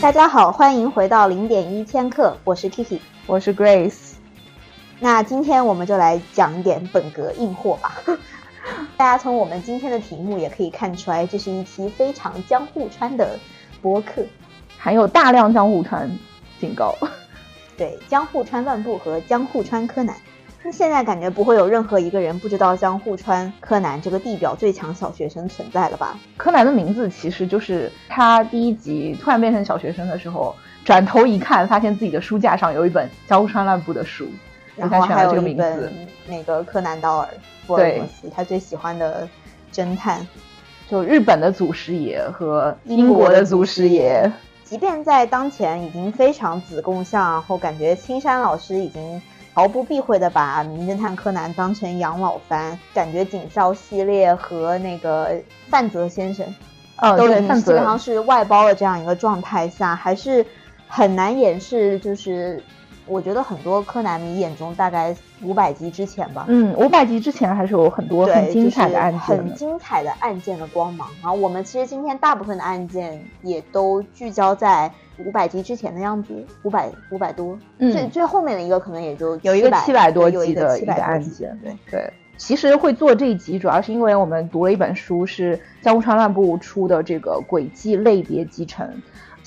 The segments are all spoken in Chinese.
大家好，欢迎回到零点一千克，我是 Kiki，我是 Grace。那今天我们就来讲一点本格硬货吧。大家从我们今天的题目也可以看出来，这是一期非常江户川的播客，含有大量江户川警告。对，江户川乱步和江户川柯南。那现在感觉不会有任何一个人不知道江户川柯南这个地表最强小学生存在了吧？柯南的名字其实就是他第一集突然变成小学生的时候，转头一看，发现自己的书架上有一本江户川乱步的书，然后还有一本那个柯南道尔福尔摩斯，他最喜欢的侦探，就日本的祖师爷和英国的祖师爷。即便在当前已经非常子贡像，然后感觉青山老师已经。毫不避讳的把《名侦探柯南》当成养老番，感觉警校系列和那个范泽先生，哦，都已经基本上是外包的这样一个状态下，还是很难掩饰，就是。我觉得很多柯南迷眼中，大概五百集之前吧，嗯，五百集之前还是有很多很精彩的案件，很精彩的案件的光芒。然后我们其实今天大部分的案件也都聚焦在五百集之前的样子，五百五百多，最最后面的一个可能也就有一个七百多集的一个案件，对对。其实会做这一集，主要是因为我们读了一本书，是江户川乱步出的这个轨迹类别集成。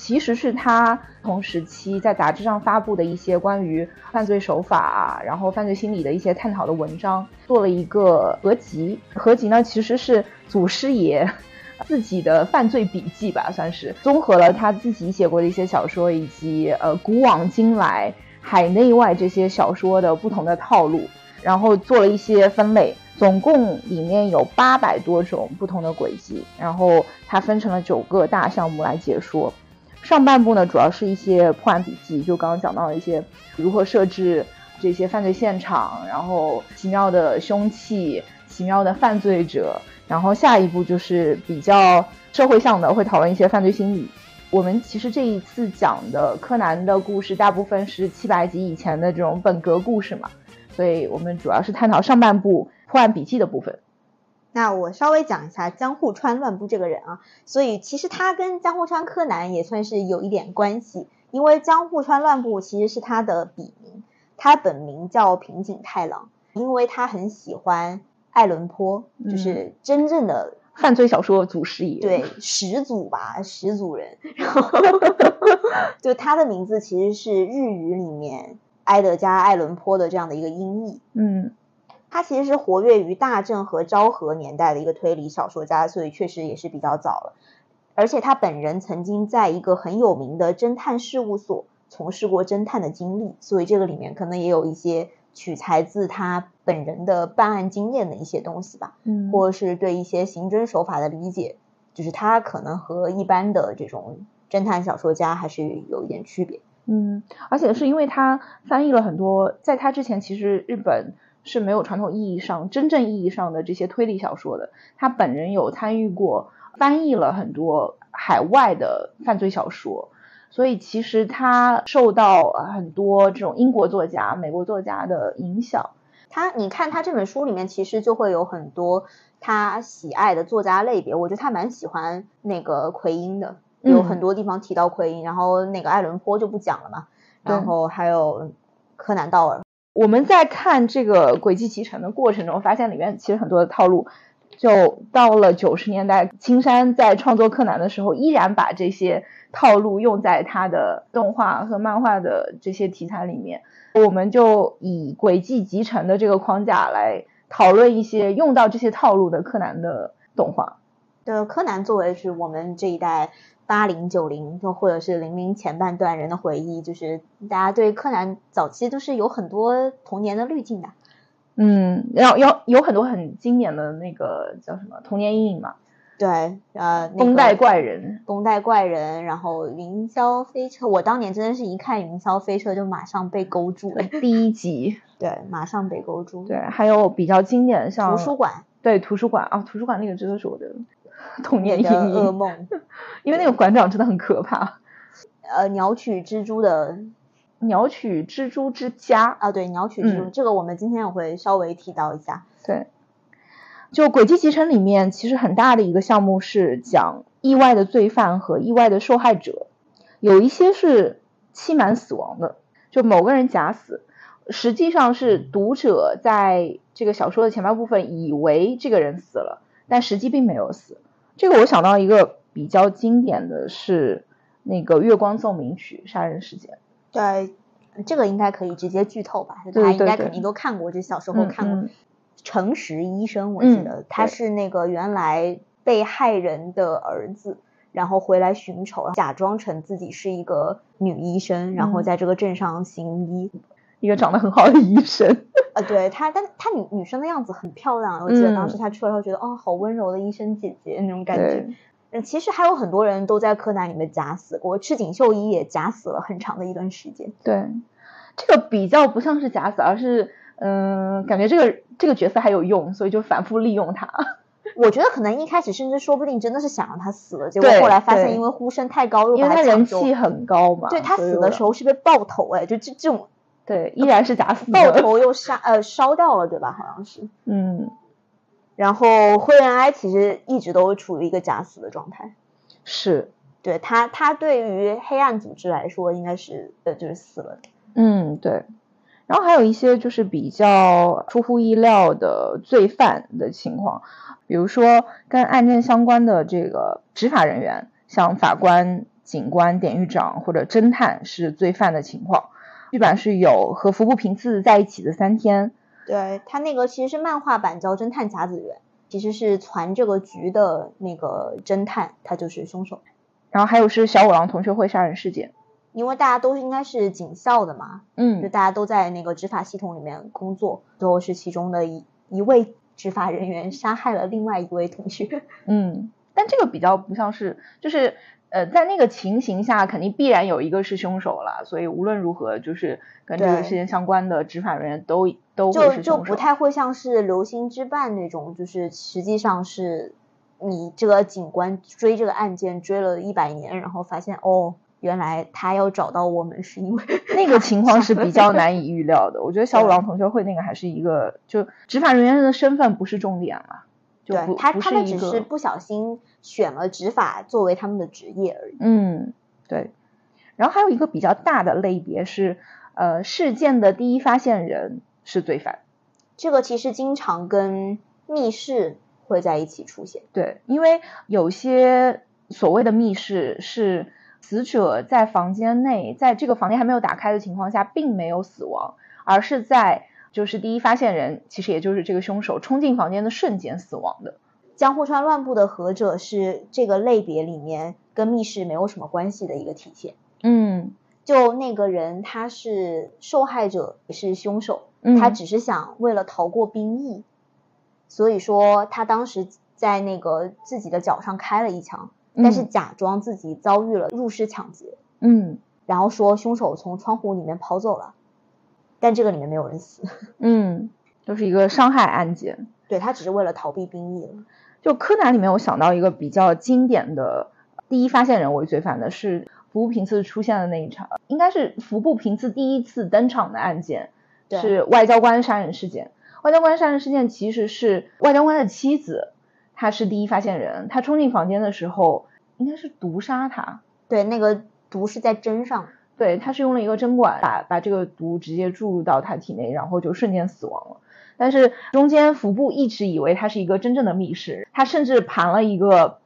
其实是他同时期在杂志上发布的一些关于犯罪手法，然后犯罪心理的一些探讨的文章，做了一个合集。合集呢，其实是祖师爷 自己的犯罪笔记吧，算是综合了他自己写过的一些小说，以及呃古往今来海内外这些小说的不同的套路，然后做了一些分类。总共里面有八百多种不同的轨迹，然后它分成了九个大项目来解说。上半部呢，主要是一些破案笔记，就刚刚讲到的一些如何设置这些犯罪现场，然后奇妙的凶器、奇妙的犯罪者，然后下一步就是比较社会向的，会讨论一些犯罪心理。我们其实这一次讲的柯南的故事，大部分是七百集以前的这种本格故事嘛，所以我们主要是探讨上半部破案笔记的部分。那我稍微讲一下江户川乱步这个人啊，所以其实他跟江户川柯南也算是有一点关系，因为江户川乱步其实是他的笔名，他本名叫平井太郎，因为他很喜欢爱伦坡，就是真正的犯罪小说祖师爷，对始祖吧，始祖人，然后 就他的名字其实是日语里面埃德加·爱伦坡的这样的一个音译，嗯。他其实是活跃于大正和昭和年代的一个推理小说家，所以确实也是比较早了。而且他本人曾经在一个很有名的侦探事务所从事过侦探的经历，所以这个里面可能也有一些取材自他本人的办案经验的一些东西吧，嗯，或者是对一些刑侦手法的理解，就是他可能和一般的这种侦探小说家还是有一点区别，嗯，而且是因为他翻译了很多，在他之前其实日本。是没有传统意义上真正意义上的这些推理小说的。他本人有参与过翻译了很多海外的犯罪小说，所以其实他受到很多这种英国作家、美国作家的影响。他，你看他这本书里面其实就会有很多他喜爱的作家类别。我觉得他蛮喜欢那个奎因的，有很多地方提到奎因，然后那个爱伦坡就不讲了嘛。然后还有柯南道尔。我们在看这个轨迹集成的过程中，发现里面其实很多的套路，就到了九十年代，青山在创作柯南的时候，依然把这些套路用在他的动画和漫画的这些题材里面。我们就以轨迹集成的这个框架来讨论一些用到这些套路的柯南的动画。的柯南作为是我们这一代。八零九零，就或者是零零前半段人的回忆，就是大家对柯南早期都是有很多童年的滤镜的。嗯，要要有很多很经典的那个叫什么童年阴影嘛？对，呃，绷带怪人，绷带怪人，然后云霄飞车，我当年真的是一看云霄飞车就马上被勾住了。第一集，对，马上被勾住。对，还有比较经典的像图书馆，对，图书馆啊，图书馆那个真的是我的。童年阴影噩梦，因为那个馆长真的很可怕。呃，鸟取蜘蛛的鸟取蜘蛛之家啊，对，鸟取蜘蛛，这个我们今天也会稍微提到一下。对，就轨迹集成里面，其实很大的一个项目是讲意外的罪犯和意外的受害者。有一些是欺瞒死亡的，就某个人假死，实际上是读者在这个小说的前半部分以为这个人死了，但实际并没有死。这个我想到一个比较经典的是那个《月光奏鸣曲》杀人事件。对，这个应该可以直接剧透吧？大家应该肯定都看过，就小时候嗯看过。嗯诚实医生，我记嗯得、他是那个原来被害人的儿子，然后回来寻仇，假装成自己是一个女医生，然后嗯在这个镇上行医。一个长得很好的医生。呃，对她，但她女女生的样子很漂亮，我记得当时嗯她出来后觉得，哦，好温柔的医生姐姐那种感觉。嗯，其实还有很多人都在柯南里面假死过，赤井秀一也假死了很长的一段时间。对，这个比较不像是假死，而是嗯、感觉这个这个角色还有用，所以就反复利用他。我觉得可能一开始甚至说不定真的是想让他死了，结果后来发现因为呼声太高，因为他人气很高嘛。对他死的时候是被爆头哎，就这这种对依然是假死爆的。头又杀呃烧掉了对吧？好像是。嗯，然后灰原哀其实一直都处于一个假死的状态，是，对他他对于黑暗组织来说应该是呃就是死了的。嗯对。然后还有一些就是比较出乎意料的罪犯的情况，比如说跟案件相关的这个执法人员，像法官、警官、典狱长或者侦探是罪犯的情况。剧版是有和服部平次在一起的三天，对他那个其实是漫画版叫《侦探甲子园》，其实是传这个局的那个侦探，他就是凶手。然后还有是小五郎同学会杀人事件，因为大家都应该是警校的嘛，嗯就嗯大家都在那个执法系统里面工作，最后是其中的一一位执法人员杀害了另外一位同学。嗯，但这个比较不像是，就是呃，在那个情形下，肯定必然有一个是凶手了，所以无论如何，就是跟这个事件相关的执法人员都都会就是就凶手。不太会像是流星之绊那种，就是实际上是你这个警官追这个案件追了一百年，然后发现哦，原来他要找到我们是因为 那个情况是比较难。难以预料的。我觉得小五郎同学会那个还是一个，就执法人员的身份不是重点了，就对他，他们只是不小心选了执法作为他们的职业而已。嗯，对。然后还有一个比较大的类别是，呃，事件的第一发现人是罪犯。这个其实经常跟密室会在一起出现。对，因为有些所谓的密室是死者在房间内，在这个房间还没有打开的情况下，并没有死亡，而是在就是第一发现人，其实也就是这个凶手冲进房间的瞬间死亡的。江户川乱步的合者是这个类别里面跟密室没有什么关系的一个体现。嗯就那个人他是受害者，也是凶手，嗯，他只是想为了逃过兵役，所以说他当时在那个自己的脚上开了一枪，但是嗯假装自己遭遇了入室抢劫，嗯然后说凶手从窗户里面跑走了，但这个里面没有人死，嗯，就是一个伤害案件。对他只是为了逃避兵役了。就柯南里面，我想到一个比较经典的第一发现人为罪犯的是服部平次出现的那一场，应该是服部平次第一次登场的案件，是外交官杀人事件。外交官杀人事件其实是外交官的妻子，她是第一发现人，她冲进房间的时候应该是毒杀他，对，那个毒是在针上，对，他是用了一个针管把把这个毒直接注入到他体内，然后就瞬间死亡了。但是中间服部一直以为他是一个真正的密室，他甚至盘了一个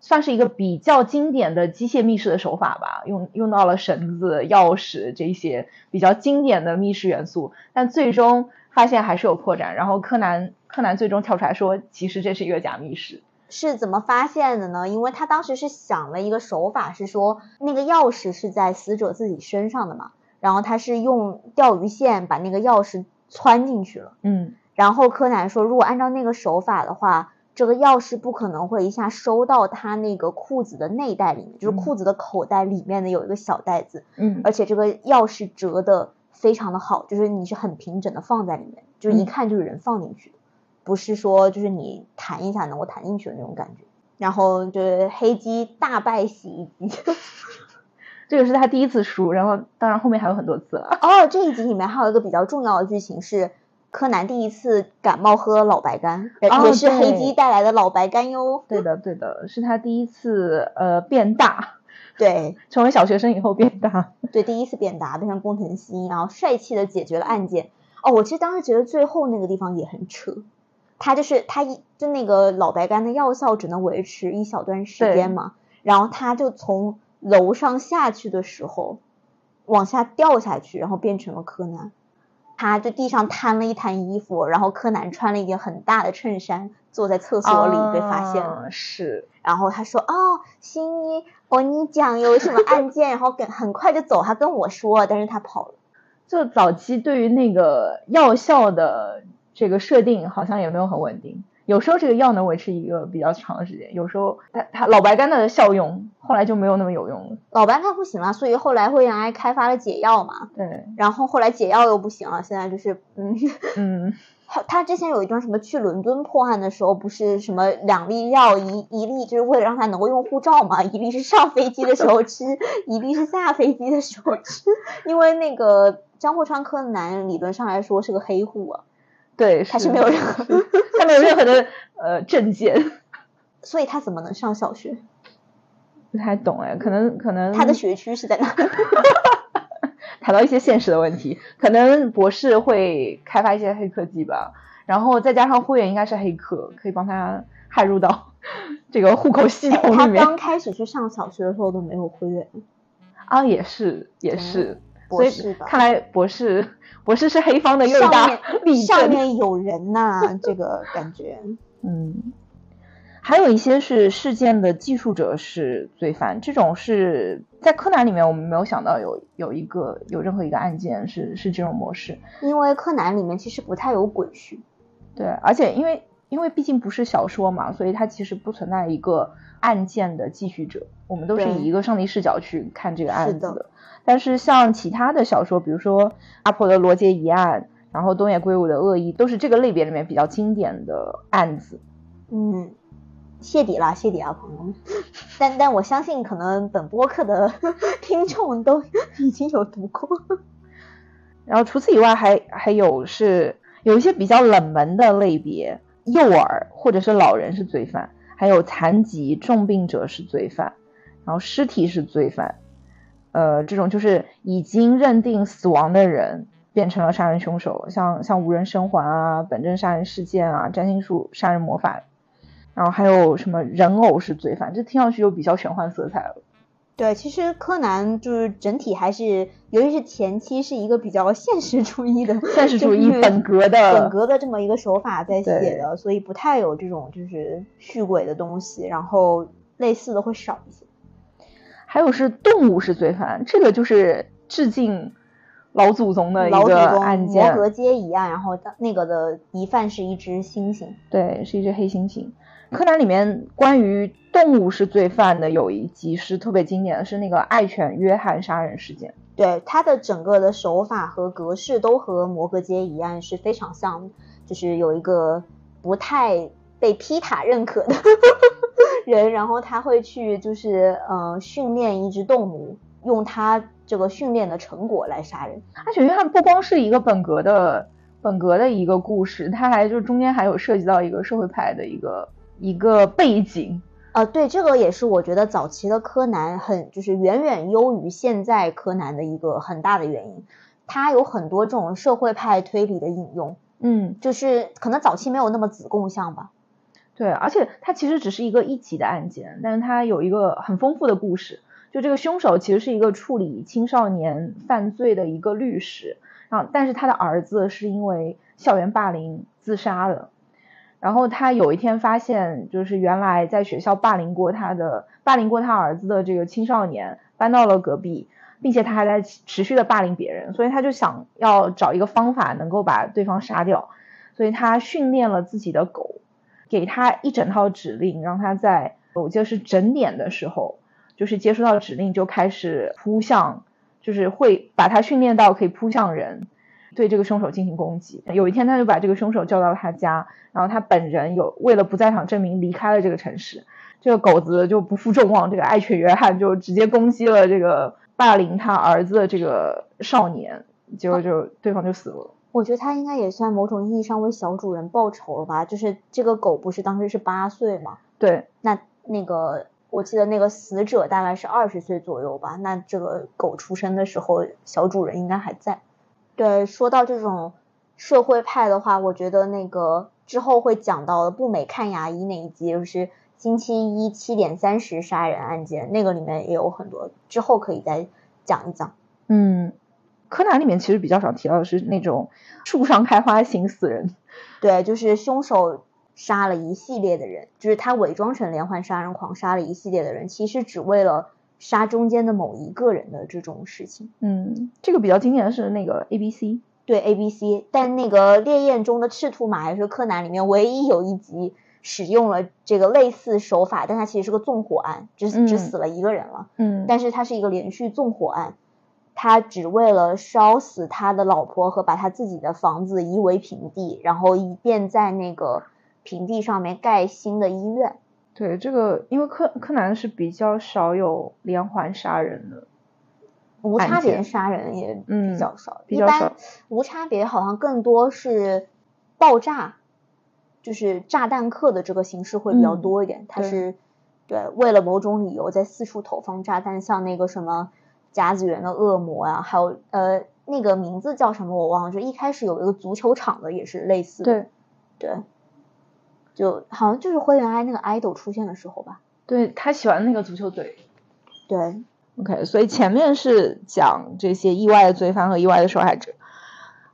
算是一个比较经典的机械密室的手法吧，用用到了绳子、钥匙这些比较经典的密室元素，但最终发现还是有破绽。然后柯南柯南最终跳出来说，其实这是一个假密室。是怎么发现的呢？因为他当时是想了一个手法，是说那个钥匙是在死者自己身上的嘛，然后他是用钓鱼线把那个钥匙穿进去了。嗯然后柯南说，如果按照那个手法的话，这个钥匙不可能会一下收到他那个裤子的内袋里面，就是嗯裤子的口袋里面的有一个小袋子，嗯而且这个钥匙折的非常的好，就是你是很平整的放在里面，就是一嗯看就是人放进去的，不是说就是你弹一下能够弹进去的那种感觉。然后就是黑鸡大败洗衣机。这个是他第一次输，然后当然后面还有很多次了。哦，这一集里面还有一个比较重要的剧情是。柯南第一次感冒喝老白干，哦也是黑鸡带来的老白干哟。对的，对的，是他第一次呃变大，对 成为小学生以后变大，对，第一次变大，变成工藤新一，然后帅气的解决了案件。哦，我其实当时觉得最后那个地方也很扯，他就是他一就那个老白干的药效只能维持一小段时间嘛，然后他就从楼上下去的时候往下掉下去，然后变成了柯南。他就地上摊了一摊衣服，然后柯南穿了一件很大的衬衫，坐在厕所里被发现了。是，然后他说：“哦，新一，哦，你讲有什么案件？”然后跟很快就走，他跟我说，但是他跑了。就早期对于那个药效的这个设定，好像也没有很稳定。有时候这个药能维持一个比较长的时间，有时候它它老白干的效用后来就没有那么有用了。老白干不行了，所以后来灰原哀开发了解药嘛。对。然后后来解药又不行了，现在就是嗯 嗯，他他之前有一段什么去伦敦破案的时候，不是什么两粒药，一一粒就是为了让他能够用护照嘛，一粒是上飞机的时候吃，一粒是下飞机的时候吃，因为那个江户川柯南理论上来说是个黑户啊。对，他是没有任何，他没有任何的呃证件，所以他怎么能上小学？不太懂哎，可能可能他的学区是在哪？谈到一些现实的问题，可能博士会开发一些黑科技吧，然后再加上会员应该是黑客，可以帮他害入到这个户口系统里面。他刚开始去上小学的时候都没有会员啊，也是也是，博士吧？看来博士。博士是黑方的又大力 上面有人呐，这个感觉。嗯，还有一些是事件的记述者是罪犯，这种是在柯南里面我们没有想到有有一个有任何一个案件是是这种模式，因为柯南里面其实不太有鬼畜。对，而且因为因为毕竟不是小说嘛，所以它其实不存在一个案件的继续者，我们都是以一个上帝视角去看这个案子的。但是像其他的小说，比如说阿婆的罗杰疑案，然后东野圭吾的恶意，都是这个类别里面比较经典的案子。嗯，谢底啦，谢底啊，朋友们。但但我相信，可能本播客的 听众都已经有读过。然后除此以外，还还有是有一些比较冷门的类别，幼儿或者是老人是罪犯，还有残疾重病者是罪犯，然后尸体是罪犯。呃，这种就是已经认定死亡的人变成了杀人凶手，像像无人生还啊、本镇杀人事件啊、占星术杀人魔法，然后还有什么人偶是罪犯，这听上去就比较玄幻色彩了。对，其实柯南就是整体还是，尤其是前期是一个比较现实主义的现实主义本格的本格的这么一个手法在写的，所以不太有这种就是续鬼的东西，然后类似的会少一些。还有是动物是罪犯，这个就是致敬老祖宗的一个案件，摩格街一案，然后那个的疑犯是一只猩猩，对，是一只黑猩猩。柯南里面关于动物是罪犯的有一集是特别经典的，是那个爱犬约翰杀人事件。对，它的整个的手法和格式都和摩格街一案是非常像，就是有一个不太被皮塔认可的。人，然后他会去，就是呃，训练一只动物，用他这个训练的成果来杀人。爱犬约翰不光是一个本格的本格的一个故事，他还就中间还有涉及到一个社会派的一个一个背景。呃，对，这个也是我觉得早期的柯南很就是远远优于现在柯南的一个很大的原因。他有很多这种社会派推理的引用，嗯，就是可能早期没有那么子贡像吧。对，而且它其实只是一个一级的案件，但是它有一个很丰富的故事。就这个凶手其实是一个处理青少年犯罪的一个律师，然后但是他的儿子是因为校园霸凌自杀的。然后他有一天发现，就是原来在学校霸凌过他的、霸凌过他儿子的这个青少年搬到了隔壁，并且他还在持续的霸凌别人，所以他就想要找一个方法能够把对方杀掉，所以他训练了自己的狗。给他一整套指令，让他在我记得是整点的时候，就是接收到指令就开始扑向，就是会把他训练到可以扑向人，对这个凶手进行攻击。有一天他就把这个凶手叫到了他家，然后他本人有为了不在场证明离开了这个城市。这个狗子就不负众望，这个爱犬约翰就直接攻击了这个霸凌他儿子的这个少年，结果就对方就死了。我觉得他应该也算某种意义上为小主人报仇了吧？就是这个狗不是当时是八岁吗？对，那那个我记得那个死者大概是二十岁左右吧，那这个狗出生的时候，小主人应该还在。对，说到这种社会派的话，我觉得那个之后会讲到的不美看牙医那一集，就是星期一七点三十杀人案件，那个里面也有很多，之后可以再讲一讲。嗯，柯南里面其实比较少提到的是那种树上开花型死人，对，就是凶手。杀了一系列的人，就是他伪装成连环杀人狂，杀了一系列的人，其实只为了杀中间的某一个人的这种事情。嗯，这个比较经典的是那个 A B C，对 A B C，但那个烈焰中的赤兔马还是柯南里面唯一有一集使用了这个类似手法，但它其实是个纵火案，只只死了一个人了。嗯，但是它是一个连续纵火案，他只为了烧死他的老婆和把他自己的房子夷为平地，然后以便在那个。平地上面盖新的医院，对这个，因为柯柯南是比较少有连环杀人的，无差别杀人也比较少，比较少。无差别好像更多是爆炸，就是炸弹客的这个形式会比较多一点。他是对为了某种理由在四处投放炸弹，像那个什么甲子园的恶魔啊，还有呃那个名字叫什么我忘了，就一开始有一个足球场的也是类似的，对。就好像就是灰原哀那个 idol 出现的时候吧，对他喜欢那个足球队，对，OK，所以前面是讲这些意外的罪犯和意外的受害者，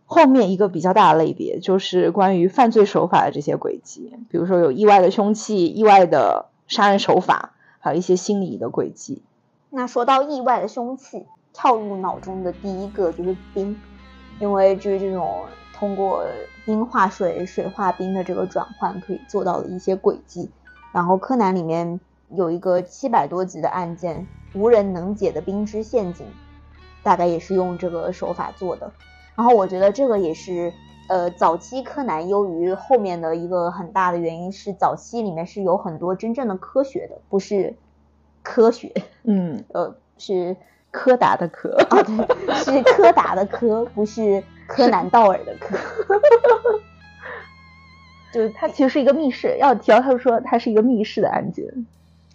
后面一个比较大的类别就是关于犯罪手法的这些轨迹，比如说有意外的凶器、意外的杀人手法，还有一些心理的轨迹。那说到意外的凶器，跳入脑中的第一个就是冰，因为就是这种。通过冰化水、水化冰的这个转换，可以做到的一些轨迹。然后柯南里面有一个七百多集的案件，无人能解的冰之陷阱，大概也是用这个手法做的。然后我觉得这个也是，呃，早期柯南优于后面的一个很大的原因是，早期里面是有很多真正的科学的，不是科学，嗯，呃，是柯达的柯，啊，对，是柯达的柯，不是。柯南道尔的柯，就是它其实是一个密室。要提到他说它是一个密室的案件，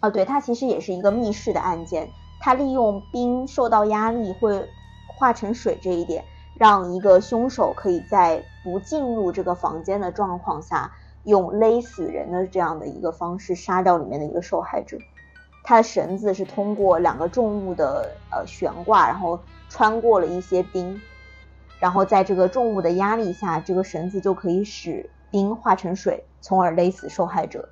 哦，对，它其实也是一个密室的案件。它利用冰受到压力会化成水这一点，让一个凶手可以在不进入这个房间的状况下，用勒死人的这样的一个方式杀掉里面的一个受害者。他的绳子是通过两个重物的呃悬挂，然后穿过了一些冰。然后在这个重物的压力下，这个绳子就可以使冰化成水，从而勒死受害者。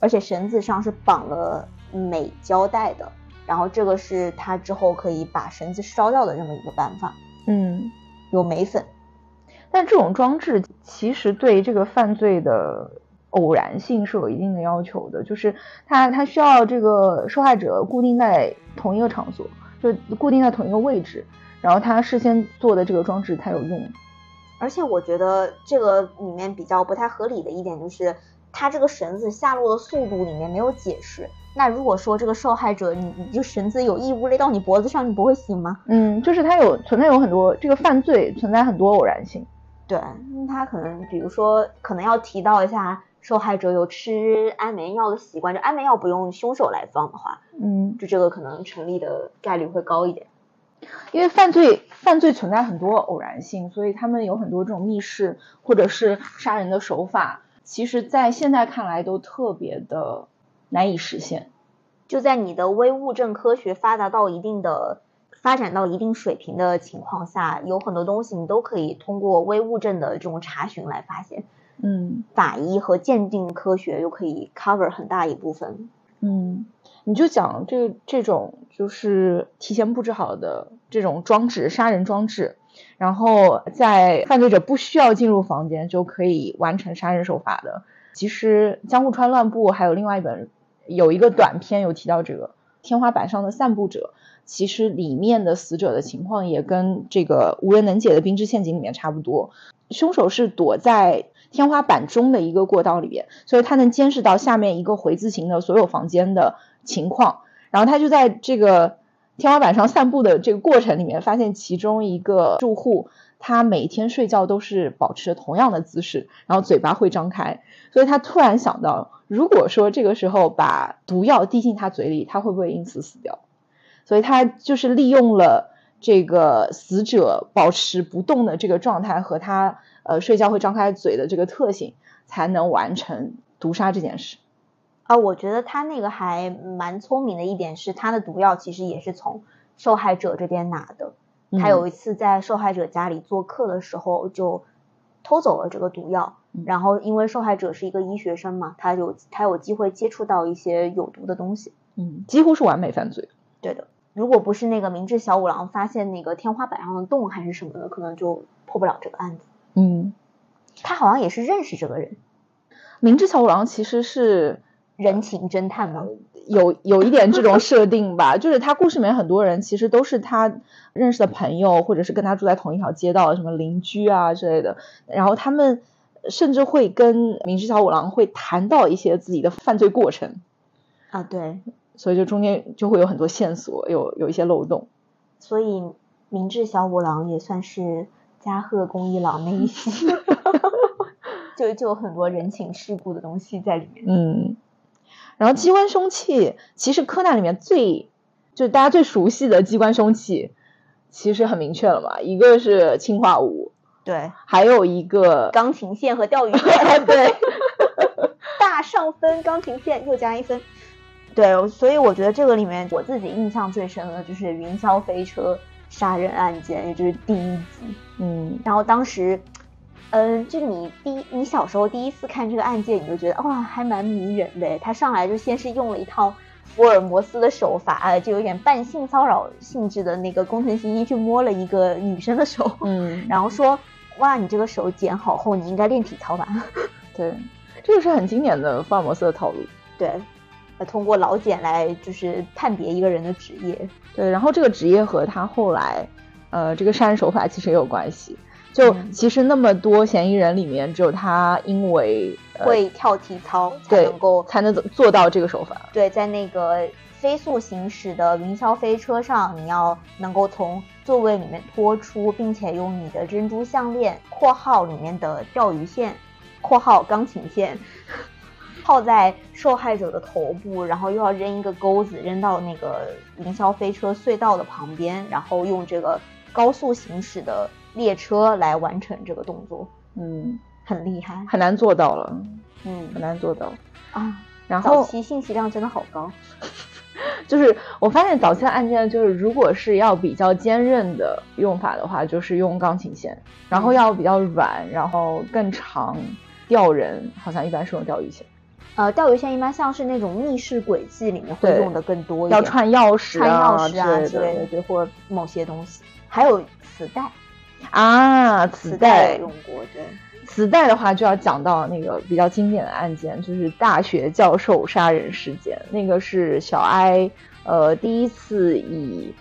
而且绳子上是绑了镁胶带的，然后这个是他之后可以把绳子烧掉的这么一个办法。嗯，有镁粉。但这种装置其实对这个犯罪的偶然性是有一定的要求的，就是它它需要这个受害者固定在同一个场所，就固定在同一个位置。然后他事先做的这个装置才有用，而且我觉得这个里面比较不太合理的一点就是，它这个绳子下落的速度里面没有解释。那如果说这个受害者你你就绳子有异物勒到你脖子上，你不会醒吗？嗯，就是它有存在有很多这个犯罪存在很多偶然性。对，他可能比如说可能要提到一下受害者有吃安眠药的习惯，就安眠药不用凶手来放的话，嗯，就这个可能成立的概率会高一点。因为犯罪犯罪存在很多偶然性，所以他们有很多这种密室或者是杀人的手法，其实在现在看来都特别的难以实现。就在你的微物证科学发达到一定的发展到一定水平的情况下，有很多东西你都可以通过微物证的这种查询来发现。嗯，法医和鉴定科学又可以 cover 很大一部分。嗯。你就讲这这种就是提前布置好的这种装置杀人装置，然后在犯罪者不需要进入房间就可以完成杀人手法的。其实江户川乱步还有另外一本有一个短篇有提到这个天花板上的散步者，其实里面的死者的情况也跟这个无人能解的冰之陷阱里面差不多。凶手是躲在天花板中的一个过道里边，所以他能监视到下面一个回字形的所有房间的。情况，然后他就在这个天花板上散步的这个过程里面，发现其中一个住户他每天睡觉都是保持着同样的姿势，然后嘴巴会张开，所以他突然想到，如果说这个时候把毒药滴进他嘴里，他会不会因此死掉？所以他就是利用了这个死者保持不动的这个状态和他呃睡觉会张开嘴的这个特性，才能完成毒杀这件事。啊，我觉得他那个还蛮聪明的一点是，他的毒药其实也是从受害者这边拿的。他有一次在受害者家里做客的时候，就偷走了这个毒药。然后因为受害者是一个医学生嘛，他有他有机会接触到一些有毒的东西。嗯，几乎是完美犯罪。对的，如果不是那个明智小五郎发现那个天花板上的洞还是什么的，可能就破不了这个案子。嗯，他好像也是认识这个人。明智小五郎其实是人情侦探吗？有有一点这种设定吧，就是他故事里面很多人其实都是他认识的朋友，或者是跟他住在同一条街道的什么邻居啊之类的。然后他们甚至会跟明智小五郎会谈到一些自己的犯罪过程啊，对，所以就中间就会有很多线索，有有一些漏洞。所以明智小五郎也算是加贺恭一郎那一系，就就有很多人情世故的东西在里面。嗯。然后机关凶器，其实柯南里面最就是大家最熟悉的机关凶器，其实很明确了嘛，一个是氰化物，对，还有一个钢琴线和钓鱼线，对，大上分钢琴线又加一分，对，所以我觉得这个里面我自己印象最深的就是云霄飞车杀人案件，也就是第一集，嗯，然后当时。嗯，就你第你小时候第一次看这个案件，你就觉得哇，还蛮迷人的。他上来就先是用了一套福尔摩斯的手法，就有点半性骚扰性质的那个工藤新一去摸了一个女生的手，嗯，然后说哇，你这个手剪好后，你应该练体操吧？对，这个是很经典的福尔摩斯的套路。对，通过老茧来就是判别一个人的职业。对，然后这个职业和他后来呃这个杀人手法其实也有关系。就其实那么多嫌疑人里面，只有他因为会跳体操才能够才能做到这个手法。对，在那个飞速行驶的云霄飞车上，你要能够从座位里面拖出，并且用你的珍珠项链（括号里面的钓鱼线，括号钢琴线 ）套在受害者的头部，然后又要扔一个钩子扔到那个云霄飞车隧道的旁边，然后用这个高速行驶的。列车来完成这个动作，嗯，很厉害，很难做到了，嗯，很难做到。啊。然后早期信息量真的好高，就是我发现早期的案件，就是如果是要比较坚韧的用法的话，就是用钢琴弦；然后要比较软，然后更长吊人，好像一般是用钓鱼线。呃，钓鱼线一般像是那种密室轨迹里面会用的更多一点，要串钥匙、串钥匙啊之类的，对，或某些东西，还有磁带。啊，磁带用过，对。磁带的话就要讲到那个比较经典的案件，就是大学教授杀人事件。那个是小哀，呃，第一次以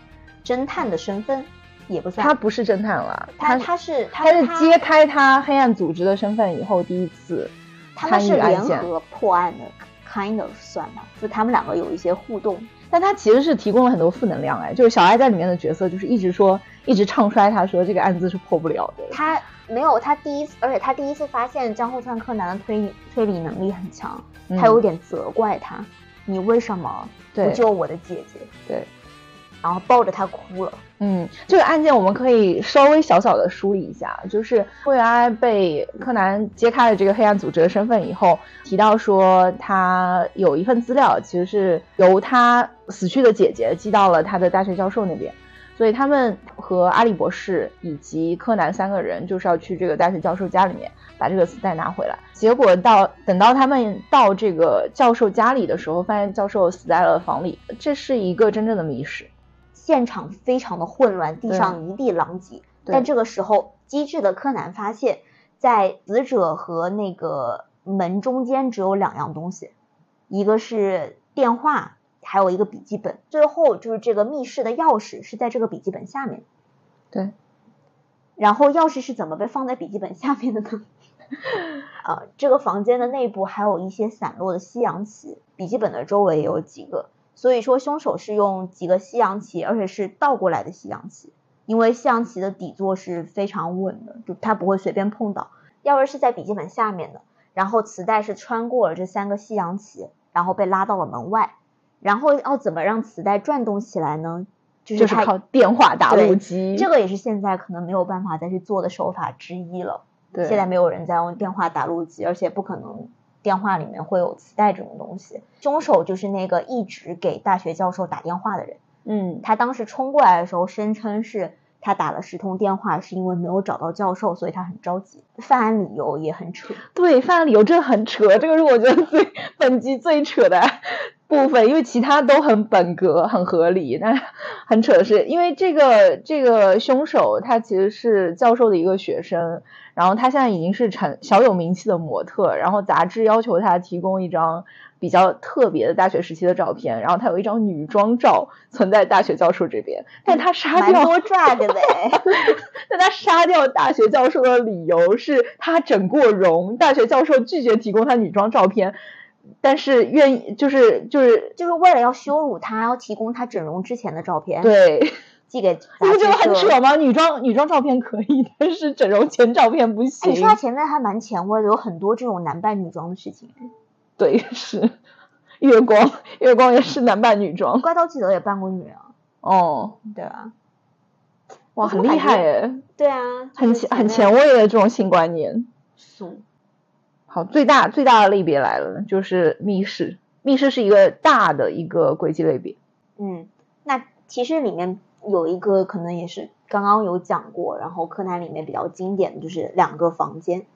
侦探的身份，也不算，他不是侦探了，他他是他是揭开他黑暗组织的身份以后第一次参与案件破案的，kind of 算吧，就他们两个有一些互动。但他其实是提供了很多负能量，哎，就是小哀在里面的角色就是一直说。一直唱衰，他说这个案子是破不了的。他没有，他第一次，而且他第一次发现江户川柯南的推理推理能力很强，他有点责怪他，你为什么不救我的姐姐？对，然后抱着他哭了。嗯，这个案件我们可以稍微小小的梳理一下，就是灰原哀被柯南揭开了这个黑暗组织的身份以后，提到说他有一份资料，其实是由他死去的姐姐寄到了他的大学教授那边。所以他们和阿笠博士以及柯南三个人就是要去这个大学教授家里面把这个磁带拿回来。结果到等到他们到这个教授家里的时候，发现教授死在了房里。这是一个真正的密室，现场非常的混乱，地上一地狼藉。但这个时候，机智的柯南发现，在死者和那个门中间只有两样东西，一个是电话。还有一个笔记本，最后就是这个密室的钥匙是在这个笔记本下面。对，然后钥匙是怎么被放在笔记本下面的呢？啊，这个房间的内部还有一些散落的西洋棋，笔记本的周围也有几个，所以说凶手是用几个西洋棋，而且是倒过来的西洋棋，因为西洋棋的底座是非常稳的，就它不会随便碰倒。钥匙是在笔记本下面的，然后磁带是穿过了这三个西洋棋，然后被拉到了门外。然后要怎么让磁带转动起来呢？就是靠电话打录机。这个也是现在可能没有办法再去做的手法之一了。对，现在没有人在用电话打录机，而且不可能电话里面会有磁带这种东西。凶手就是那个一直给大学教授打电话的人。嗯，他当时冲过来的时候，声称是他打了十通电话，是因为没有找到教授，所以他很着急。犯案理由也很扯。对，犯案理由真的很扯，这个是我觉得最本集最扯的。部分，因为其他都很本格、很合理，但 很扯的是，因为这个这个凶手他其实是教授的一个学生，然后他现在已经是成小有名气的模特，然后杂志要求他提供一张比较特别的大学时期的照片，然后他有一张女装照存在大学教授这边，但他杀掉多抓的呗，但他杀掉大学教授的理由是他整过容，大学教授拒绝提供他女装照片。但是愿意就是就是就是为了要羞辱他，要提供他整容之前的照片，对，寄给你 不觉得很扯吗？女装女装照片可以，但是整容前照片不行。你说他前面还蛮前卫的，有很多这种男扮女装的事情。对，是月光，月光也是男扮女装。怪盗基德也扮过女人啊。哦，对啊。哇，很厉害哎。对啊，很前很前卫的这种性观念。是。好，最大最大的类别来了，就是密室。密室是一个大的一个轨迹类别。嗯，那其实里面有一个可能也是刚刚有讲过，然后柯南里面比较经典的就是两个房间。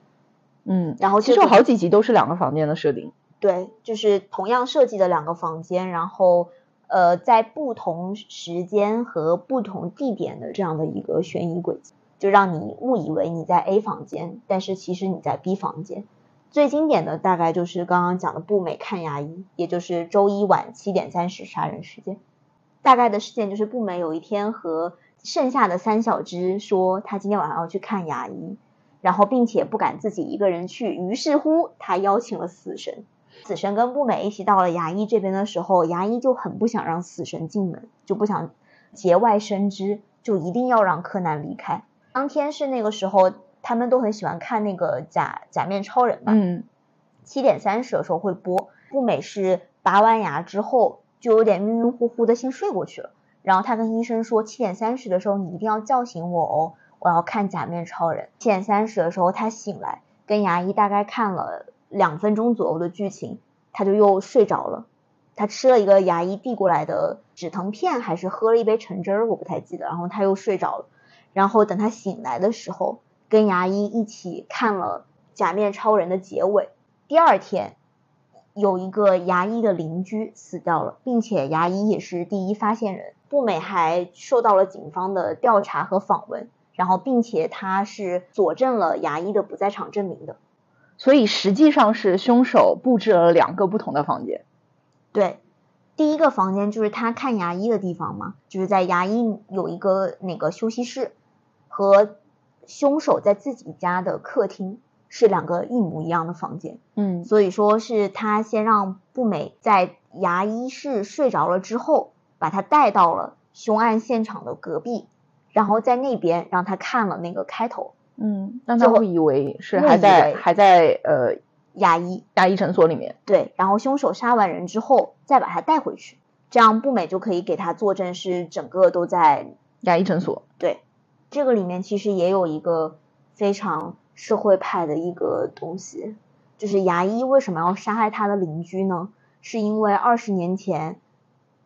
嗯，然后其实有好几集都是两个房间的设定。对，就是同样设计的两个房间，然后呃，在不同时间和不同地点的这样的一个悬疑轨迹，就让你误以为你在 A 房间，但是其实你在 B 房间。最经典的大概就是刚刚讲的步美看牙医，也就是周一晚七点三十杀人事件。大概的事件就是步美有一天和剩下的三小只说他今天晚上要去看牙医，然后并且不敢自己一个人去，于是乎他邀请了死神。死神跟步美一起到了牙医这边的时候，牙医就很不想让死神进门，就不想节外生枝，就一定要让柯南离开。当天是那个时候。他们都很喜欢看那个假假面超人嘛，嗯，七点三十的时候会播。步美是拔完牙之后就有点晕晕乎乎的，先睡过去了。然后他跟医生说，七点三十的时候你一定要叫醒我哦，我要看假面超人。七点三十的时候他醒来，跟牙医大概看了两分钟左右的剧情，他就又睡着了。他吃了一个牙医递过来的止疼片，还是喝了一杯橙汁儿，我不太记得。然后他又睡着了。然后等他醒来的时候。跟牙医一起看了《假面超人》的结尾。第二天，有一个牙医的邻居死掉了，并且牙医也是第一发现人。步美还受到了警方的调查和访问，然后并且他是佐证了牙医的不在场证明的。所以实际上是凶手布置了两个不同的房间。对，第一个房间就是他看牙医的地方嘛，就是在牙医有一个那个休息室和。凶手在自己家的客厅是两个一模一样的房间，嗯，所以说是他先让步美在牙医室睡着了之后，把他带到了凶案现场的隔壁，然后在那边让他看了那个开头，嗯，让他误以为是还在还在呃牙医牙医诊所里面，对，然后凶手杀完人之后再把他带回去，这样步美就可以给他作证是整个都在牙医诊所，对。这个里面其实也有一个非常社会派的一个东西，就是牙医为什么要杀害他的邻居呢？是因为二十年前，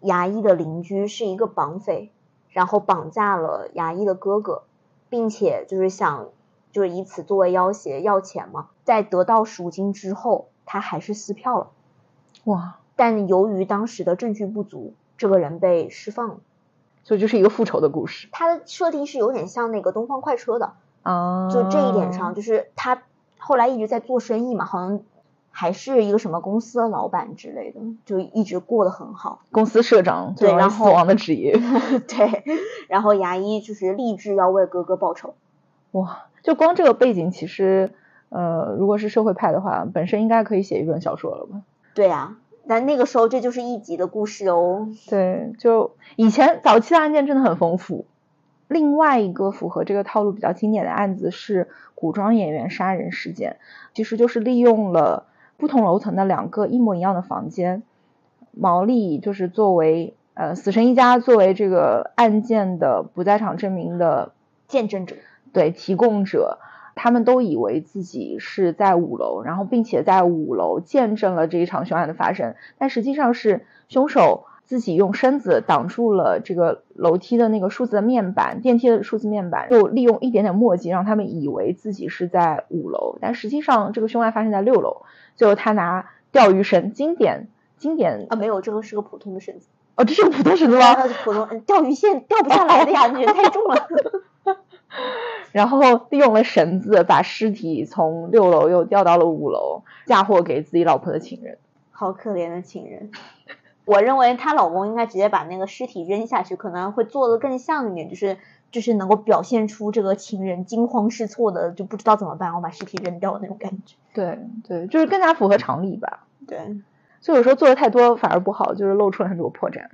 牙医的邻居是一个绑匪，然后绑架了牙医的哥哥，并且就是想就是以此作为要挟要钱嘛。在得到赎金之后，他还是撕票了，哇！但由于当时的证据不足，这个人被释放了。所以就是一个复仇的故事。它的设定是有点像那个东方快车的啊，就这一点上，就是他后来一直在做生意嘛，好像还是一个什么公司的老板之类的，就一直过得很好。公司社长，对，然后死亡的职业，对，然后牙医就是立志要为哥哥报仇。哇，就光这个背景，其实呃，如果是社会派的话，本身应该可以写一本小说了吧？对呀。但那个时候，这就是一集的故事哦。对，就以前早期的案件真的很丰富，另外一个符合这个套路比较经典的案子是古装演员杀人事件，其实就是利用了不同楼层的两个一模一样的房间，毛利就是作为呃死神一家作为这个案件的不在场证明的见证者，对提供者，他们都以为自己是在五楼，然后并且在五楼见证了这一场凶案的发生，但实际上是凶手。自己用身子挡住了这个楼梯的那个数字的面板，电梯的数字面板，又利用一点点墨迹让他们以为自己是在五楼，但实际上这个凶案发生在六楼。最后他拿钓鱼绳，经典经典啊，没有，这个是个普通的绳子。哦，这是个普通绳子吗？普通钓鱼线钓不下来的呀，你太重了。然后利用了绳子把尸体从六楼又吊到了五楼，嫁祸给自己老婆的情人。好可怜的情人。我认为她老公应该直接把那个尸体扔下去，可能会做的更像一点，就是就是能够表现出这个情人惊慌失措的，就不知道怎么办，我把尸体扔掉的那种感觉。对对，就是更加符合常理吧。对，所以有时候做的太多反而不好，就是露出了很多破绽。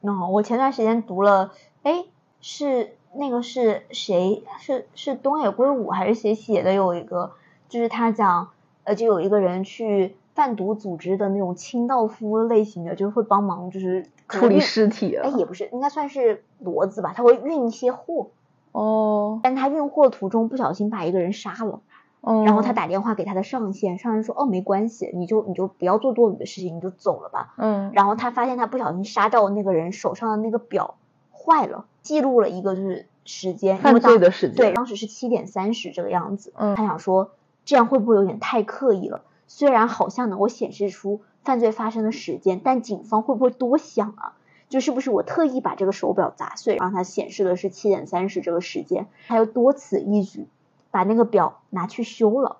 那我前段时间读了，哎，是那个是谁？是是东野圭吾还是谁写的？有一个就是他讲，呃，就有一个人去。贩毒组织的那种清道夫类型的，就是会帮忙，就是处理尸体。哎，也不是，应该算是骡子吧，他会运一些货。哦。但他运货途中不小心把一个人杀了。哦。然后他打电话给他的上线，上线说：“哦，没关系，你就你就不要做多余的事情，你就走了吧。”嗯。然后他发现他不小心杀掉那个人手上的那个表坏了，记录了一个就是时间，犯罪的时间。对，当时是七点三十这个样子。嗯。他想说，这样会不会有点太刻意了？虽然好像能够显示出犯罪发生的时间，但警方会不会多想啊？就是不是我特意把这个手表砸碎，让它显示的是七点三十这个时间？他又多此一举，把那个表拿去修了。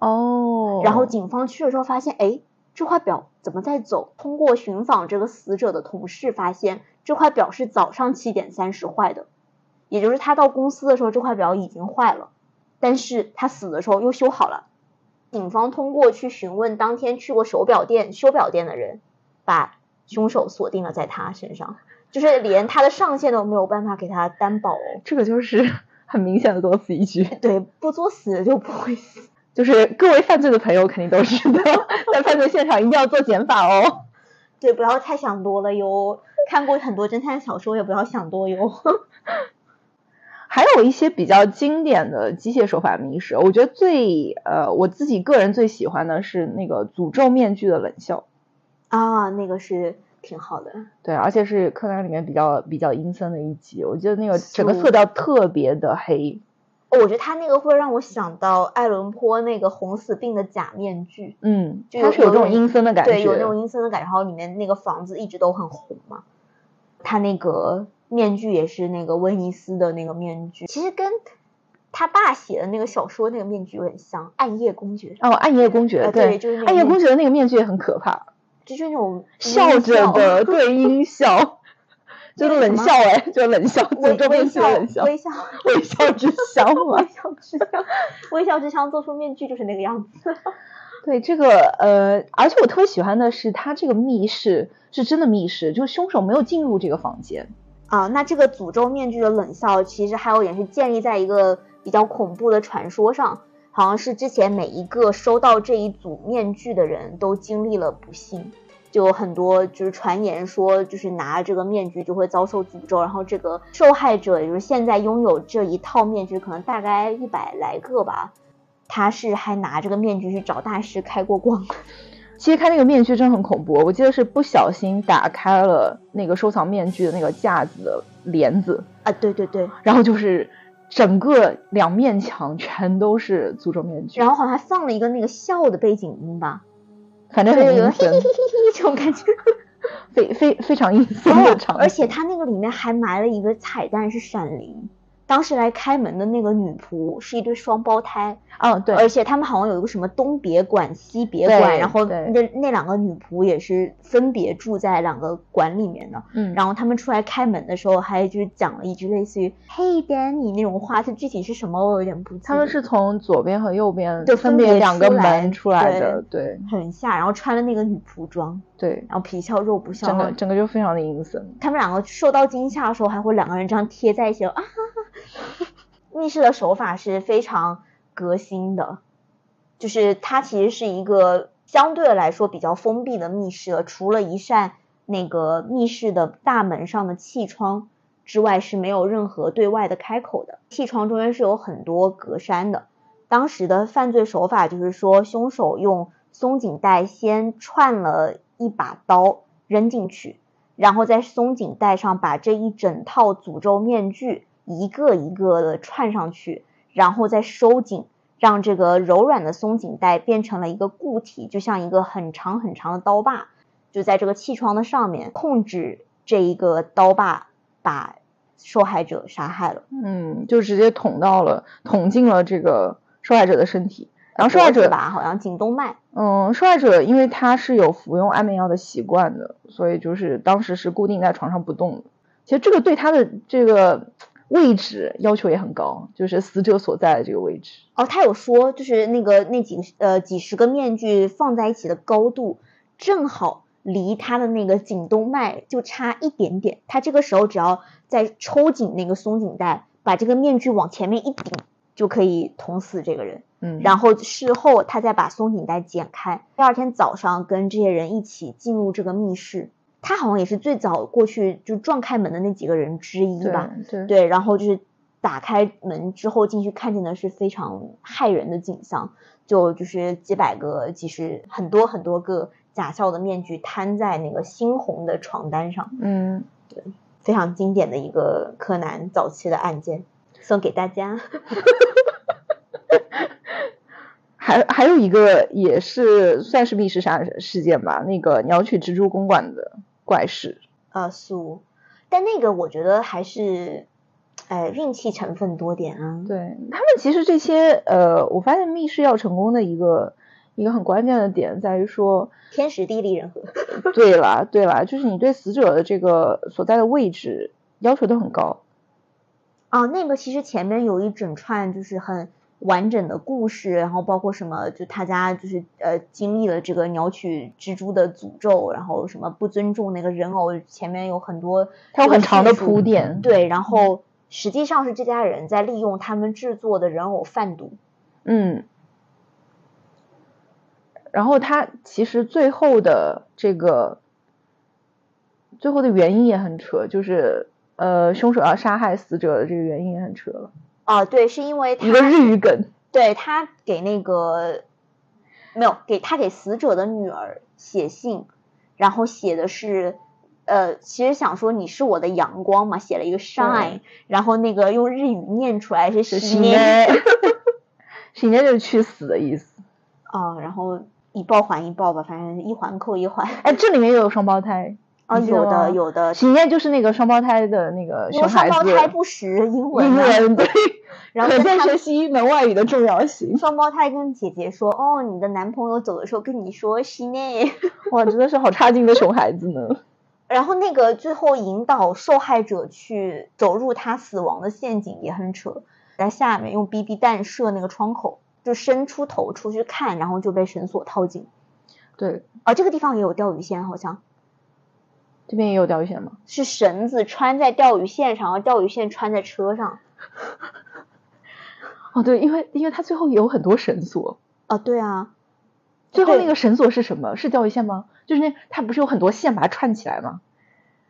哦。然后警方去了之后发现，哎，这块表怎么在走？通过寻访这个死者的同事发现，这块表是早上七点三十坏的，也就是他到公司的时候这块表已经坏了，但是他死的时候又修好了。警方通过去询问当天去过手表店修表店的人，把凶手锁定了在他身上，就是连他的上线都没有办法给他担保哦。这个就是 很明显的多此一举。对，不作死就不会死。就是各位犯罪的朋友肯定都知道，在犯罪现场一定要做减法哦。对，不要太想多了哟。看过很多侦探小说，也不要想多哟。还有一些比较经典的机械手法迷失，我觉得最呃我自己个人最喜欢的是那个诅咒面具的冷笑啊，那个是挺好的。对，而且是柯南里面比较比较阴森的一集，我觉得那个整个色调特别的黑。我觉得他那个会让我想到爱伦坡那个红死病的假面具，嗯，它是有这种阴森的感觉，对，有那种阴森的感觉，然后里面那个房子一直都很红嘛，他那个。面具也是那个威尼斯的那个面具，其实跟他爸写的那个小说那个面具有点像，《暗夜公爵》哦，《暗夜公爵》对，就是《暗夜公爵》的那个面具也很可怕，就是那种笑着的，对，阴笑，就是冷笑哎，就冷笑，诅咒面具冷笑，微笑，微笑之乡 嘛，微笑之乡，微笑之乡做出面具就是那个样子。对这个呃，而且我特别喜欢的是，他这个密室是真的密室，就是凶手没有进入这个房间。啊，那这个诅咒面具的冷笑，其实还有一点是建立在一个比较恐怖的传说上，好像是之前每一个收到这一组面具的人都经历了不幸，就有很多就是传言说，就是拿这个面具就会遭受诅咒，然后这个受害者也就是现在拥有这一套面具，可能大概一百来个吧，他是还拿这个面具去找大师开过光。其实开那个面具真的很恐怖，我记得是不小心打开了那个收藏面具的那个架子的帘子啊，对对对，然后就是整个两面墙全都是诅咒面具，然后好像还放了一个那个笑的背景音吧，反正很阴森，这种感觉，非非非常阴森的场景，而且它那个里面还埋了一个彩蛋是闪灵，当时来开门的那个女仆是一对双胞胎，哦，对，而且他们好像有一个什么东别馆、西别馆，然后那那两个女仆也是分别住在两个馆里面的。嗯，然后他们出来开门的时候，还就是讲了一句类似于 “Hey Danny” 那种话，它具体是什么我有点不记得。他们是从左边和右边就分别分别两个门出来的，对很吓，然后穿了那个女仆装，对，然后皮笑肉不笑，整个整个就非常的阴森。他们两个受到惊吓的时候，还会两个人这样贴在一起 啊哈哈。密室的手法是非常革新的，就是它其实是一个相对来说比较封闭的密室了，除了一扇那个密室的大门上的气窗之外，是没有任何对外的开口的。气窗中间是有很多格栅的。当时的犯罪手法就是说，凶手用松紧带先串了一把刀扔进去，然后在松紧带上把这一整套诅咒面具一个一个的串上去，然后再收紧，让这个柔软的松紧带变成了一个固体，就像一个很长很长的刀把，就在这个气窗的上面控制这一个刀把，把受害者杀害了。嗯，就直接捅到了，捅进了这个受害者的身体。然后受害者，吧，好像颈动脉。嗯，受害者因为他是有服用安眠药的习惯的，所以就是当时是固定在床上不动的。其实这个对他的这个位置要求也很高，就是死者所在的这个位置。哦，他有说，就是那个那几呃几十个面具放在一起的高度，正好离他的那个颈动脉就差一点点。他这个时候只要再抽紧那个松紧带，把这个面具往前面一顶，就可以捅死这个人。嗯，然后事后他再把松紧带剪开，第二天早上跟这些人一起进入这个密室。他好像也是最早过去就撞开门的那几个人之一吧。对对对，然后就是打开门之后进去看见的是非常骇人的景象，就就是几百个，几十很多很多个假笑的面具摊在那个猩红的床单上，嗯，对非常经典的一个柯南早期的案件，送给大家。还还有一个也是算是密室杀人事件吧，那个鸟取蜘蛛公馆的怪事。啊，苏，但那个我觉得还是，呃，运气成分多点啊。对他们其实这些呃，我发现密室要成功的一个一个很关键的点在于说，天时地利人和。对了对了，就是你对死者的这个所在的位置要求都很高。啊，那个其实前面有一整串就是很完整的故事，然后包括什么，就他家就是呃经历了这个鸟取蜘蛛的诅咒，然后什么不尊重那个人偶，前面有很多它有很长的铺垫对，然后实际上是这家人在利用他们制作的人偶贩毒。嗯，然后他其实最后的这个最后的原因也很扯，就是呃，凶手要杀害死者的这个原因也很扯了，啊，对，是因为他一个日语梗。对他给那个没有给他给死者的女儿写信，然后写的是呃，其实想说你是我的阳光嘛，写了一个 shine，然后那个用日语念出来是是喜喜内，喜内就是去死的意思。啊，然后一报还一报吧，反正一环扣一环。哎，这里面又有双胞胎啊，有的吗有的，喜内就是那个双胞胎的那个因为双熊孩子，胞胎不识英文英啊，文对，可见然后跟他学习一门外语的重要性。双胞胎跟姐姐说，哦，你的男朋友走的时候跟你说西内。哇，真的是好差劲的熊孩子呢。然后那个最后引导受害者去走入他死亡的陷阱也很扯，在下面用 BB 弹射那个窗口，就伸出头出去看，然后就被绳索套紧。对，啊，这个地方也有钓鱼线，好像这边也有钓鱼线吗？是绳子穿在钓鱼线上，然后钓鱼线穿在车上。哦，对，因为因为它最后有很多绳索，啊，对啊，最后那个绳索是什么？是钓鱼线吗？就是那它不是有很多线把它串起来吗？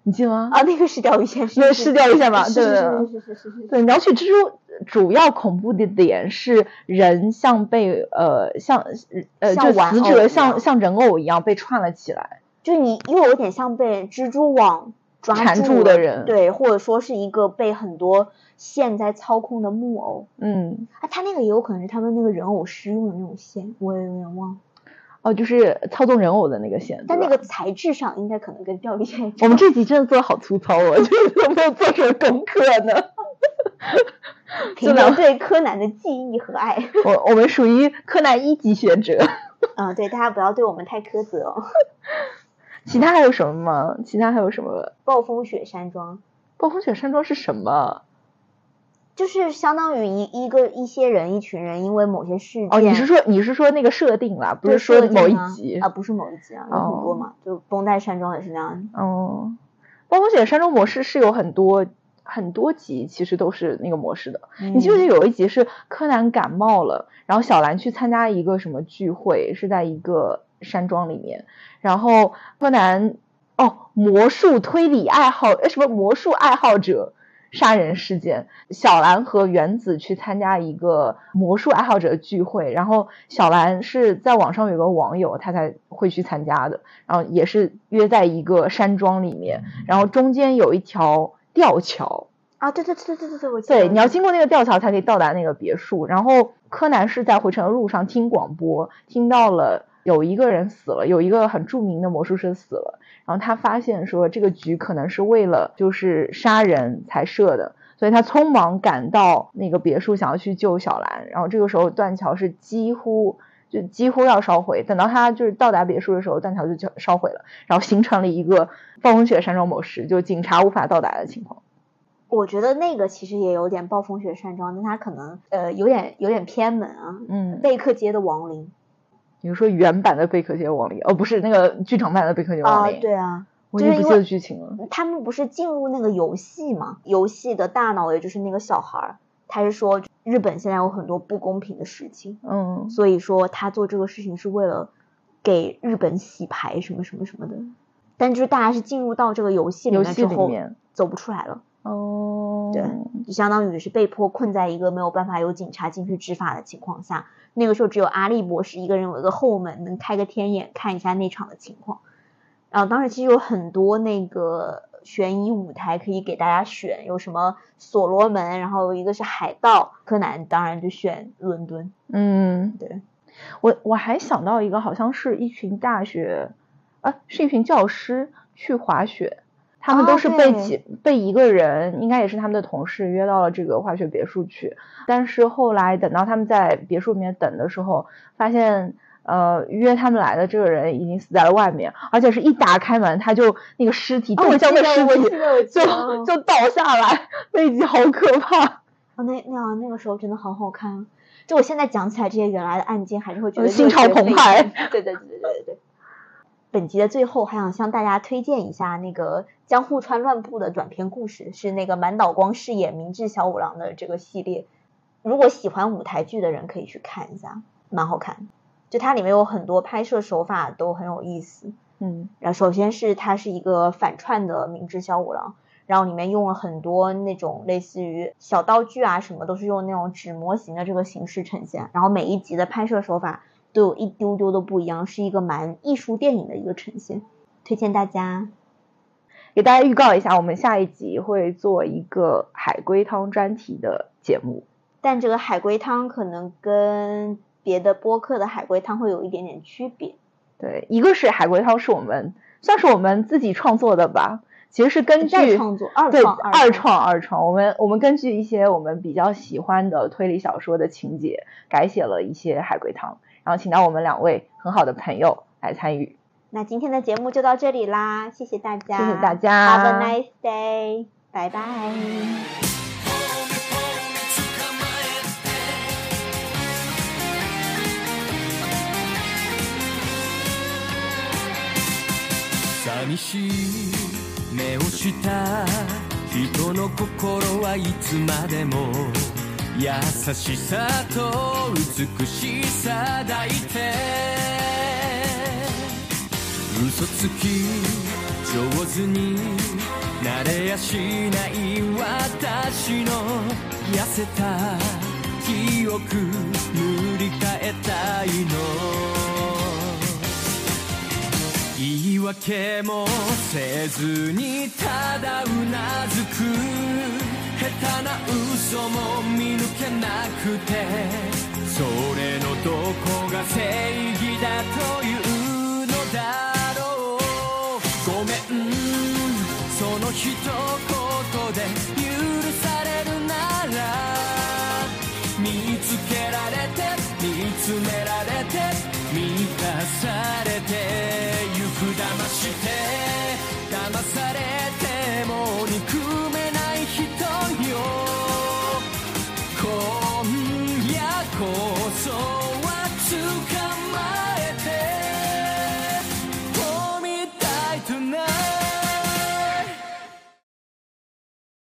你记得吗？啊，那个是钓鱼线，那是钓鱼线吧是对是是是是是是。对，鸟取蜘蛛主要恐怖的点是人像被呃像呃像就死者像像人偶一样被串了起来。就你又有点像被蜘蛛网抓缠住住的人对，或者说是一个被很多线在操控的木偶。嗯，啊，他那个也有可能是他们那个人偶师用的那种线，我也有点忘了。哦，就是操纵人偶的那个线。但那个材质上应该可能跟钓鱼线。我们这集真的做的好粗糙哦，就 是有没有做什么功课呢？凭着对柯南的记忆和爱。我我们属于柯南一级学者。嗯，对，大家不要对我们太苛责哦。其他还有什么吗？其他还有什么？暴风雪山庄。暴风雪山庄是什么？就是相当于一一个一些人一群人因为某些事件。哦，你是说你是说那个设定啦，不是说某一集啊？不是某一集啊，有很多嘛，就绷带山庄也是那样。哦，暴风雪山庄模式是有很多很多集，其实都是那个模式的。你记不记得有一集是柯南感冒了，然后小兰去参加一个什么聚会，是在一个山庄里面，然后柯南哦，魔术推理爱好呃什么魔术爱好者。杀人事件，小兰和原子去参加一个魔术爱好者的聚会，然后小兰是在网上有个网友，他才会去参加的，然后也是约在一个山庄里面，然后中间有一条吊桥。啊，对对对对对对，我对，你要经过那个吊桥才可以到达那个别墅，然后柯南是在回程的路上听广播，听到了有一个人死了，有一个很著名的魔术师死了。然后他发现说这个局可能是为了就是杀人才设的，所以他匆忙赶到那个别墅，想要去救小兰。然后这个时候断桥是几乎就几乎要烧毁，等到他就是到达别墅的时候，断桥就烧毁了，然后形成了一个暴风雪山庄模式，就警察无法到达的情况。我觉得那个其实也有点暴风雪山庄，但它可能呃有点有点偏门啊。嗯，贝克街的亡灵。比如说原版的贝壳街亡灵，哦，不是那个剧场版的贝壳街亡灵。对啊，我已经不记得剧情了。他们不是进入那个游戏嘛？游戏的大脑也就是那个小孩儿，他是说日本现在有很多不公平的事情，嗯，所以说他做这个事情是为了给日本洗牌什么什么什么的。但就是大家是进入到这个游戏里面之后，走不出来了。哦，对，就相当于是被迫困在一个没有办法有警察进去执法的情况下。那个时候只有阿笠博士一个人有一个后门，能开个天眼看一下那场的情况。然后当时其实有很多那个悬疑舞台可以给大家选，有什么所罗门，然后一个是海盗，柯南当然就选伦敦。嗯，对，我我还想到一个，好像是一群大学，啊，是一群教师去滑雪。他们都是被几被一个人，应该也是他们的同事约到了这个化学别墅去。但是后来等到他们在别墅里面等的时候，发现呃约他们来的这个人已经死在了外面，而且是一打开门他就那个尸体冻僵的尸体就就倒下来，那一集好可怕。啊，那那那个时候真的好好看。就我现在讲起来这些原来的案件，还是会觉得心潮澎湃。对对对对对对。本集的最后还想向大家推荐一下那个江户川乱步的短篇故事，是那个满岛光饰演明智小五郎的这个系列。如果喜欢舞台剧的人可以去看一下，蛮好看。就它里面有很多拍摄手法都很有意思。嗯，然后首先是它是一个反串的明智小五郎，然后里面用了很多那种类似于小道具啊什么，都是用那种纸模型的这个形式呈现。然后每一集的拍摄手法。都有一丢丢的不一样，是一个蛮艺术电影的一个呈现，推荐大家。给大家预告一下，我们下一集会做一个海龟汤专题的节目，但这个海龟汤可能跟别的播客的海龟汤会有一点点区别。对，一个是海龟汤是我们算是我们自己创作的吧，其实是根据创作二创二创二创，我们我们根据一些我们比较喜欢的推理小说的情节改写了一些海龟汤。然后请到我们两位很好的朋友来参与。那今天的节目就到这里啦，谢谢大家，谢谢大家，Have a nice day，拜拜。優しさと美しさ抱いて嘘つき上手になれやしない私の痩せた記憶塗り替えたいの。言い訳もせずにただうなずく。下手な嘘も見抜けなくてそれのどこが正義だというのだろう。ごめんその一言で